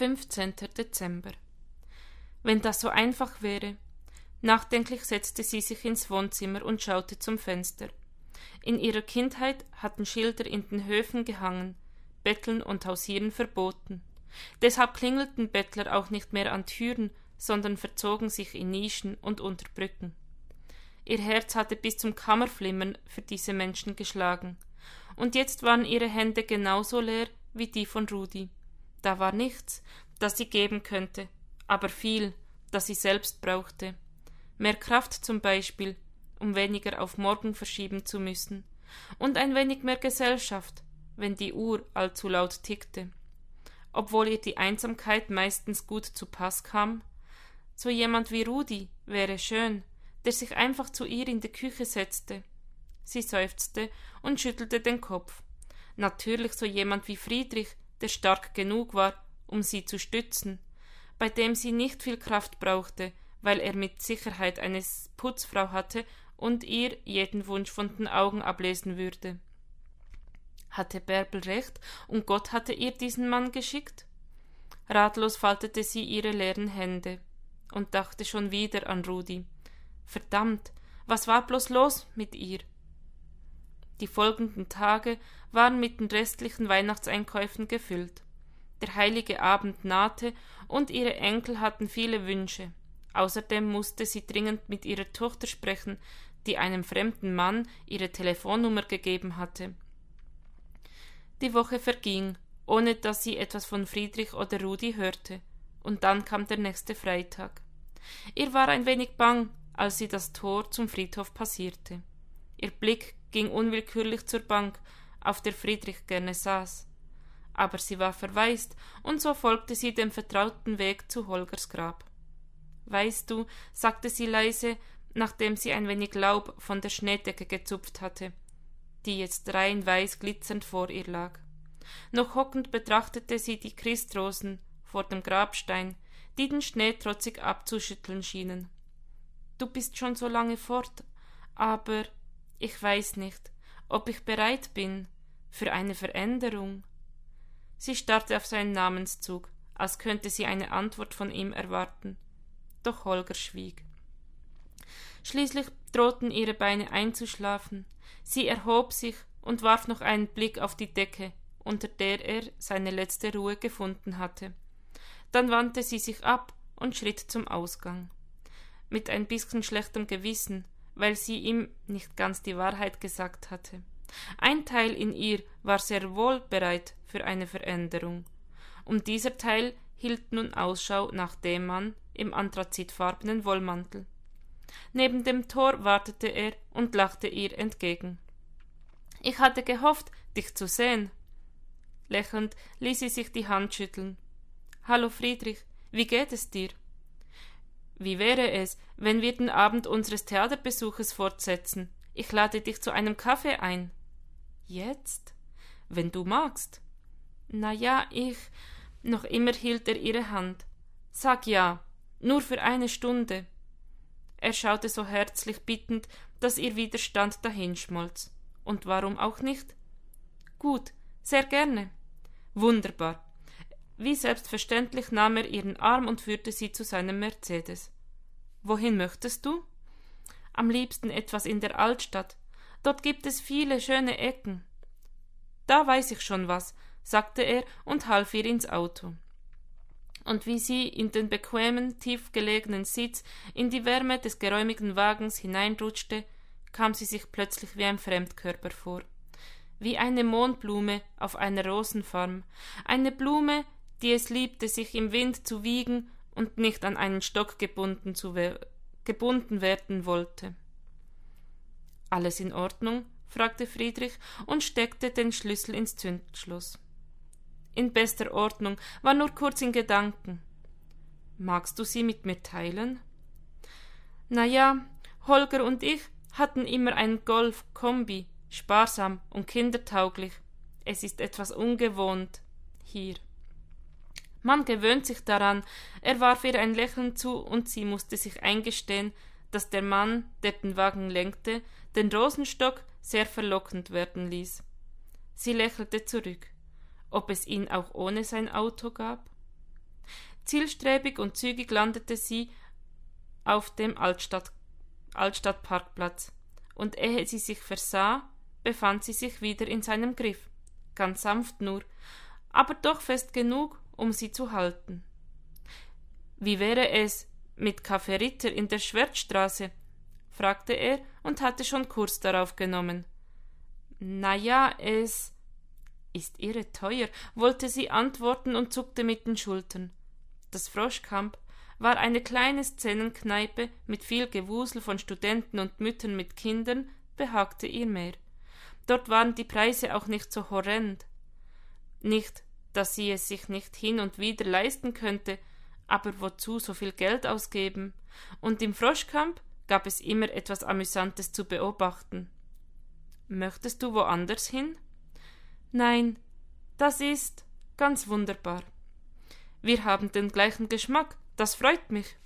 15. Dezember. Wenn das so einfach wäre. Nachdenklich setzte sie sich ins Wohnzimmer und schaute zum Fenster. In ihrer Kindheit hatten Schilder in den Höfen gehangen, Betteln und Hausieren verboten. Deshalb klingelten Bettler auch nicht mehr an Türen, sondern verzogen sich in Nischen und unter Brücken. Ihr Herz hatte bis zum Kammerflimmern für diese Menschen geschlagen, und jetzt waren ihre Hände genauso leer wie die von Rudi. Da war nichts, das sie geben könnte, aber viel, das sie selbst brauchte. Mehr Kraft zum Beispiel, um weniger auf morgen verschieben zu müssen, und ein wenig mehr Gesellschaft, wenn die Uhr allzu laut tickte. Obwohl ihr die Einsamkeit meistens gut zu Pass kam, so jemand wie Rudi wäre schön, der sich einfach zu ihr in die Küche setzte. Sie seufzte und schüttelte den Kopf. Natürlich so jemand wie Friedrich, der stark genug war, um sie zu stützen, bei dem sie nicht viel Kraft brauchte, weil er mit Sicherheit eine Putzfrau hatte und ihr jeden Wunsch von den Augen ablesen würde. Hatte Bärbel recht, und Gott hatte ihr diesen Mann geschickt? Ratlos faltete sie ihre leeren Hände und dachte schon wieder an Rudi. Verdammt, was war bloß los mit ihr? Die folgenden Tage waren mit den restlichen Weihnachtseinkäufen gefüllt. Der heilige Abend nahte und ihre Enkel hatten viele Wünsche. Außerdem musste sie dringend mit ihrer Tochter sprechen, die einem fremden Mann ihre Telefonnummer gegeben hatte. Die Woche verging, ohne dass sie etwas von Friedrich oder Rudi hörte, und dann kam der nächste Freitag. Ihr war ein wenig bang, als sie das Tor zum Friedhof passierte. Ihr Blick ging unwillkürlich zur Bank, auf der Friedrich gerne saß. Aber sie war verwaist, und so folgte sie dem vertrauten Weg zu Holgers Grab. Weißt du, sagte sie leise, nachdem sie ein wenig Laub von der Schneedecke gezupft hatte, die jetzt rein weiß glitzernd vor ihr lag. Noch hockend betrachtete sie die Christrosen vor dem Grabstein, die den Schnee trotzig abzuschütteln schienen. Du bist schon so lange fort, aber ich weiß nicht, ob ich bereit bin für eine Veränderung. Sie starrte auf seinen Namenszug, als könnte sie eine Antwort von ihm erwarten. Doch Holger schwieg. Schließlich drohten ihre Beine einzuschlafen. Sie erhob sich und warf noch einen Blick auf die Decke, unter der er seine letzte Ruhe gefunden hatte. Dann wandte sie sich ab und schritt zum Ausgang. Mit ein bisschen schlechtem Gewissen, weil sie ihm nicht ganz die Wahrheit gesagt hatte. Ein Teil in ihr war sehr wohl bereit für eine Veränderung, und dieser Teil hielt nun Ausschau nach dem Mann im anthrazitfarbenen Wollmantel. Neben dem Tor wartete er und lachte ihr entgegen. Ich hatte gehofft, dich zu sehen. Lächelnd ließ sie sich die Hand schütteln. Hallo Friedrich, wie geht es dir? Wie wäre es, wenn wir den Abend unseres Theaterbesuches fortsetzen? Ich lade dich zu einem Kaffee ein. Jetzt? Wenn du magst. Na ja, ich. Noch immer hielt er ihre Hand. Sag ja, nur für eine Stunde. Er schaute so herzlich bittend, dass ihr Widerstand dahinschmolz. Und warum auch nicht? Gut, sehr gerne. Wunderbar. Wie selbstverständlich nahm er ihren Arm und führte sie zu seinem Mercedes. Wohin möchtest du? Am liebsten etwas in der Altstadt. Dort gibt es viele schöne Ecken. Da weiß ich schon was, sagte er und half ihr ins Auto. Und wie sie in den bequemen, tief gelegenen Sitz in die Wärme des geräumigen Wagens hineinrutschte, kam sie sich plötzlich wie ein Fremdkörper vor. Wie eine Mondblume auf einer Rosenfarm, eine Blume, die es liebte, sich im Wind zu wiegen und nicht an einen Stock gebunden, zu we gebunden werden wollte. Alles in Ordnung? fragte Friedrich und steckte den Schlüssel ins Zündschloss. In bester Ordnung, war nur kurz in Gedanken. Magst du sie mit mir teilen? Na ja, Holger und ich hatten immer einen Golf Kombi, sparsam und kindertauglich. Es ist etwas ungewohnt hier. Man gewöhnt sich daran. Er warf ihr ein Lächeln zu, und sie musste sich eingestehen, dass der Mann, der den Wagen lenkte, den Rosenstock sehr verlockend werden ließ. Sie lächelte zurück. Ob es ihn auch ohne sein Auto gab? Zielstrebig und zügig landete sie auf dem Altstadt, Altstadtparkplatz, und ehe sie sich versah, befand sie sich wieder in seinem Griff, ganz sanft nur, aber doch fest genug, um sie zu halten. Wie wäre es mit Café Ritter in der Schwertstraße? fragte er und hatte schon Kurs darauf genommen. Na ja, es ist irre teuer, wollte sie antworten und zuckte mit den Schultern. Das Froschkamp war eine kleine Szenenkneipe mit viel Gewusel von Studenten und Müttern mit Kindern, behagte ihr mehr. Dort waren die Preise auch nicht so horrend. Nicht, dass sie es sich nicht hin und wieder leisten könnte, aber wozu so viel Geld ausgeben? Und im Froschkamp gab es immer etwas Amüsantes zu beobachten. Möchtest du woanders hin? Nein, das ist ganz wunderbar. Wir haben den gleichen Geschmack, das freut mich.